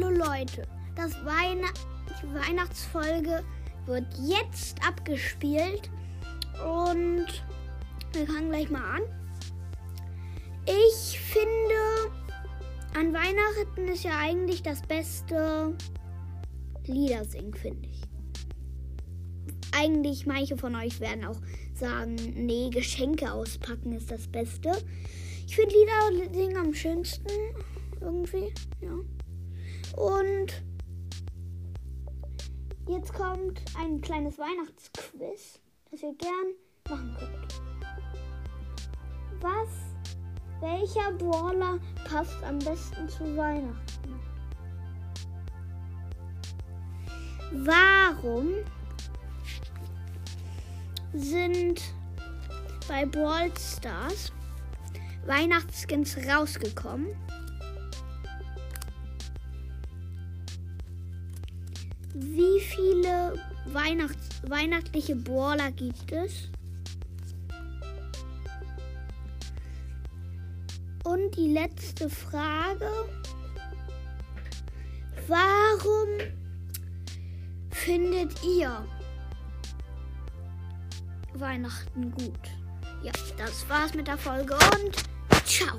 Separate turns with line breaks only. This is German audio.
Leute, das Weihn die Weihnachtsfolge wird jetzt abgespielt und wir fangen gleich mal an. Ich finde, an Weihnachten ist ja eigentlich das beste Lieder singen, finde ich. Eigentlich manche von euch werden auch sagen, nee, Geschenke auspacken ist das Beste. Ich finde Lieder singen am schönsten irgendwie, ja. Und jetzt kommt ein kleines Weihnachtsquiz, das ihr gern machen könnt. Was, welcher Brawler passt am besten zu Weihnachten? Warum sind bei Brawl Stars Weihnachtsskins rausgekommen? Wie viele Weihnachts weihnachtliche Brawler gibt es? Und die letzte Frage. Warum findet ihr Weihnachten gut? Ja, das war's mit der Folge und ciao.